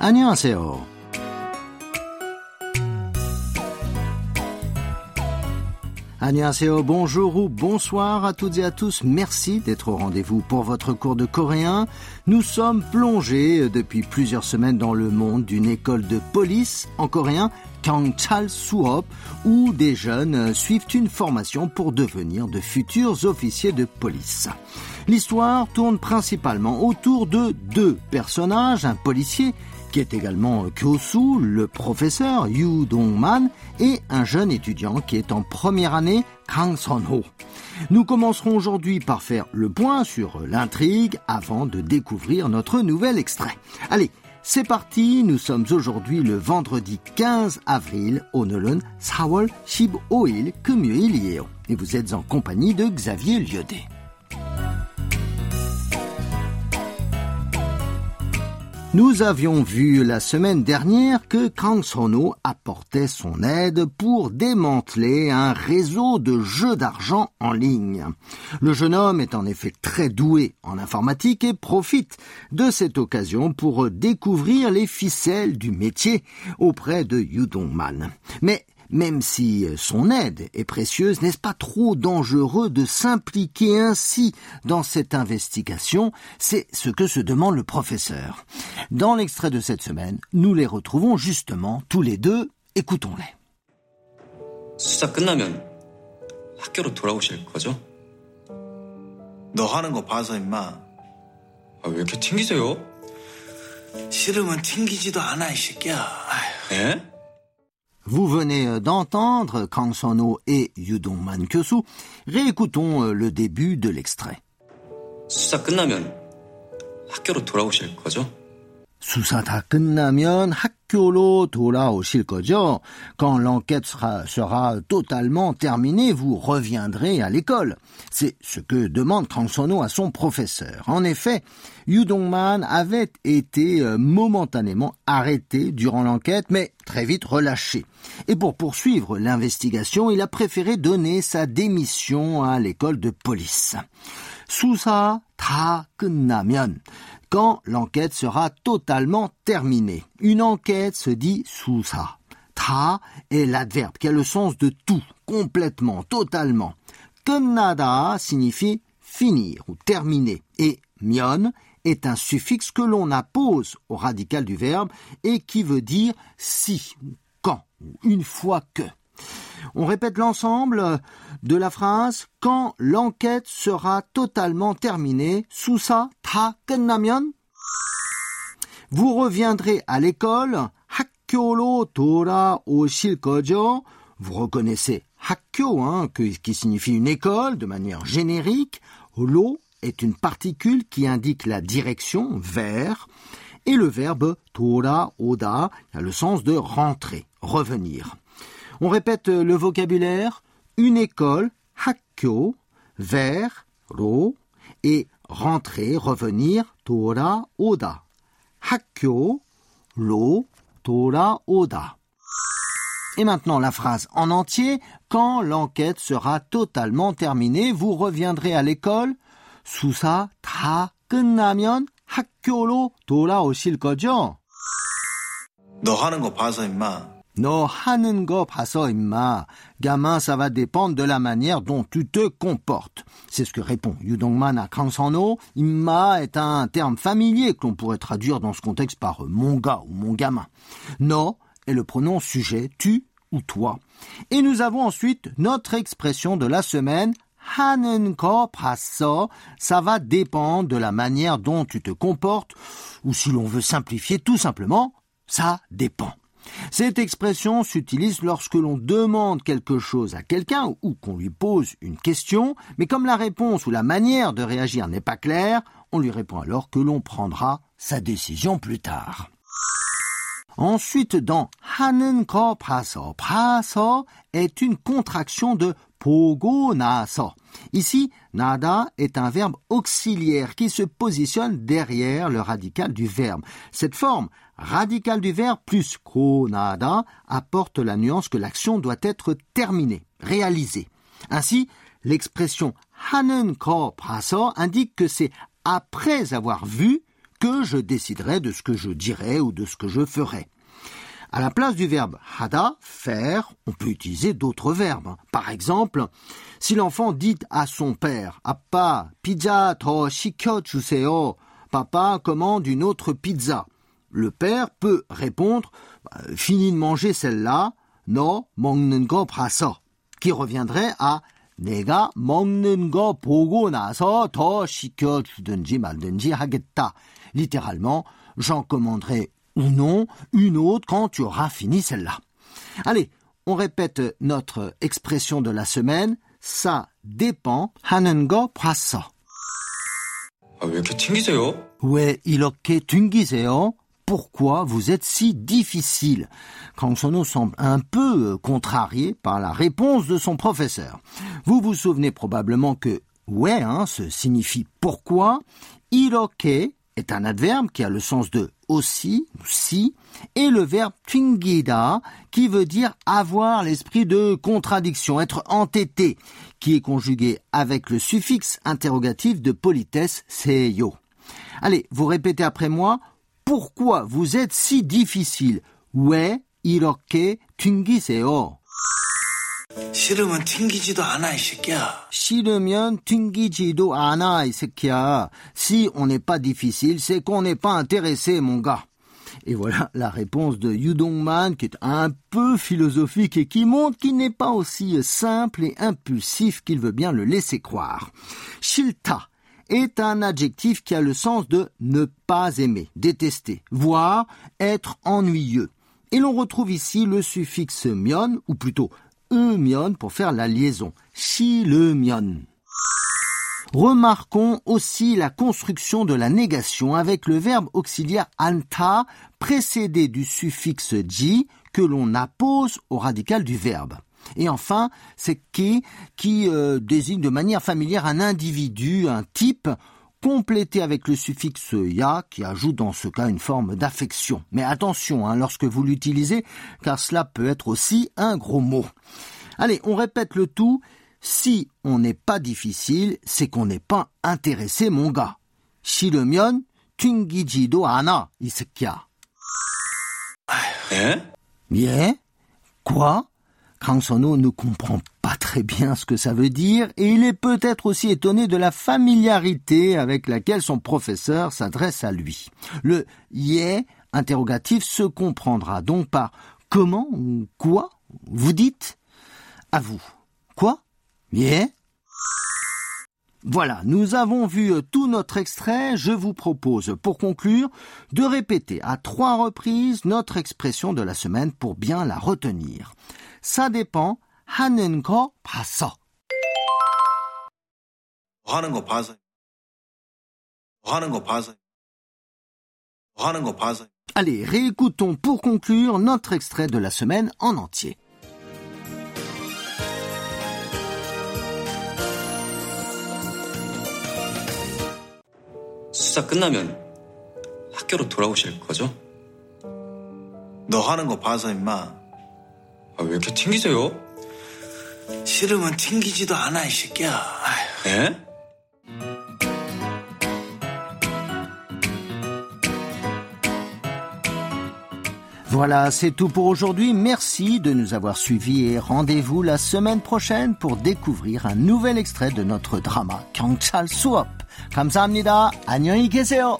안녕하세요. Annyeonghaseyo, bonjour ou bonsoir à toutes et à tous. Merci d'être au rendez-vous pour votre cours de coréen. Nous sommes plongés depuis plusieurs semaines dans le monde d'une école de police en coréen, Kangchal Suop, où des jeunes suivent une formation pour devenir de futurs officiers de police. L'histoire tourne principalement autour de deux personnages, un policier qui est également Kyosu, le professeur Yu Dongman et un jeune étudiant qui est en première année, Kang Son-ho. Nous commencerons aujourd'hui par faire le point sur l'intrigue avant de découvrir notre nouvel extrait. Allez, c'est parti, nous sommes aujourd'hui le vendredi 15 avril au Nolon Sawol Shib Oil Kumyuilio et vous êtes en compagnie de Xavier Liodé. Nous avions vu la semaine dernière que Kang Sono apportait son aide pour démanteler un réseau de jeux d'argent en ligne. Le jeune homme est en effet très doué en informatique et profite de cette occasion pour découvrir les ficelles du métier auprès de Yudongman. Mais même si son aide est précieuse, n'est-ce pas trop dangereux de s'impliquer ainsi dans cette investigation C'est ce que se demande le professeur. Dans l'extrait de cette semaine, nous les retrouvons justement tous les deux. Écoutons-les. 수사 끝나면 학교로 돌아오실 거죠? 너 하는 거 봐서 임마 아, 왜 이렇게 튕기세요? 싫으면 튕기지도 않아 이 새끼야 아휴. 예? Vous venez d'entendre Kang Sono et Yudongman Kyosu. Réécoutons le début de l'extrait. 수사 끝나면 학교로 돌아오실 거죠? 수사 다 끝나면 학 교로 돌아오실 거죠? Quand l'enquête sera, sera totalement terminée, vous reviendrez à l'école. C'est ce que demande Kang Sono à son professeur. En effet, Yu Dongman avait été euh, momentanément arrêté durant l'enquête, mais très vite relâché. Et pour poursuivre l'investigation, il a préféré donner sa démission à l'école de police. 수사 다 끝나면 quand l'enquête sera totalement terminée. Une enquête se dit sousa. Tra est l'adverbe qui a le sens de tout, complètement, totalement. Comme nada signifie finir ou terminer et mion est un suffixe que l'on appose au radical du verbe et qui veut dire si, quand, une fois que. On répète l'ensemble de la phrase quand l'enquête sera totalement terminée. 수사 다 끝나면 vous reviendrez à l'école. 학교로 돌아오실 거죠. Vous reconnaissez 학교, hein, qui signifie une école de manière générique. Lo est une particule qui indique la direction vers et le verbe 돌아오다 a le sens de rentrer, revenir. On répète le vocabulaire une école, 학교, vers, 로, et rentrer, revenir, 돌아오다. 학교, 로, 돌아오다. Et maintenant la phrase en entier. Quand l'enquête sera totalement terminée, vous reviendrez à l'école. 수사 다 끝나면 학교로 돌아오실 거죠? 너 하는 거 봐서 임마 너 하는 거 봐서 임마. Gamin, ça va dépendre de la manière dont tu te comportes. C'est ce que répond Yudongman à Kang Sano. Imma est un terme familier que l'on pourrait traduire dans ce contexte par mon gars ou mon gamin. No est le pronom sujet, tu ou toi. Et nous avons ensuite notre expression de la semaine, 하는 거 봤어. Ça va dépendre de la manière dont tu te comportes, ou si l'on veut simplifier tout simplement, ça dépend. Cette expression s'utilise lorsque l'on demande quelque chose à quelqu'un ou qu'on lui pose une question, mais comme la réponse ou la manière de réagir n'est pas claire, on lui répond alors que l'on prendra sa décision plus tard. Ensuite, dans 하는 거 봐서, 봐서 est une contraction de 보고 나서. Ici, nada est un verbe auxiliaire qui se positionne derrière le radical du verbe. Cette forme radical du verbe plus ko nada apporte la nuance que l'action doit être terminée, réalisée. Ainsi, l'expression 하는 거 봐서 indique que c'est après avoir vu que je déciderai de ce que je dirai ou de ce que je ferai. À la place du verbe hada, faire, on peut utiliser d'autres verbes. Par exemple, si l'enfant dit à son père, Appa, pizza to 주세요. Papa commande une autre pizza. Le père peut répondre, bah, fini de manger celle-là, no 먹는 거 봐서, qui reviendrait à 내가 먹는 거 보고 나서 더 시켜주든지 말든지 하겠다. Littéralement, j'en commanderai ou non une autre quand tu auras fini celle-là. Allez, on répète notre expression de la semaine. Ça dépend. 하는 거 봤어. 아, 왜 이렇게 튕기세요? 왜 이렇게 튕기세요? pourquoi vous êtes si difficile. Cransono semble un peu euh, contrarié par la réponse de son professeur. Vous vous souvenez probablement que ouais, hein, signifie pourquoi. Iroke est un adverbe qui a le sens de aussi si, et le verbe chingida qui veut dire avoir l'esprit de contradiction, être entêté, qui est conjugué avec le suffixe interrogatif de politesse seyo. Allez, vous répétez après moi pourquoi vous êtes si difficile? 왜 이렇게 튕기세요? 싫으면 튕기지도 않아, 이 새끼야. 싫으면 튕기지도 않아, 이 새끼야. Si on n'est pas difficile, c'est qu'on n'est pas intéressé, mon gars. Et voilà la réponse de Yudongman, qui est un peu philosophique et qui montre qu'il n'est pas aussi simple et impulsif qu'il veut bien le laisser croire. Shilta est un adjectif qui a le sens de ne pas aimer, détester, voire être ennuyeux. Et l'on retrouve ici le suffixe mion, ou plutôt mion pour faire la liaison. Si le mion. Remarquons aussi la construction de la négation avec le verbe auxiliaire anta précédé du suffixe ji que l'on appose au radical du verbe. Et enfin, c'est qui qui désigne de manière familière un individu, un type, complété avec le suffixe ya qui ajoute dans ce cas une forme d'affection. Mais attention hein, lorsque vous l'utilisez, car cela peut être aussi un gros mot. Allez, on répète le tout. Si on n'est pas difficile, c'est qu'on n'est pas intéressé, mon gars. Shiremion, Tungidjidoana isekia. Hein? Bien Quoi? Kang Sono ne comprend pas très bien ce que ça veut dire et il est peut-être aussi étonné de la familiarité avec laquelle son professeur s'adresse à lui. Le yeah interrogatif se comprendra donc par comment ou quoi vous dites à vous? Quoi? Bien voilà, nous avons vu tout notre extrait. Je vous propose, pour conclure, de répéter à trois reprises notre expression de la semaine pour bien la retenir. Ça dépend. 하는 거 봤어. 하는 거 봐서. 하는 거 봐서. 하는 거 봐서. Allez, réécoutons pour conclure notre extrait de la semaine en entier. 수사 끝나면 학교로 돌아오실 거죠? 너 하는 거 봐서 임마. 아, 왜 이렇게 튕기세요? 싫으면 튕기지도 않아, 이 새끼야. 아휴. 에? Voilà, c'est tout pour aujourd'hui. Merci de nous avoir suivis et rendez-vous la semaine prochaine pour découvrir un nouvel extrait de notre drama 경찰 수업. 감사합니다. 안녕히 계세요.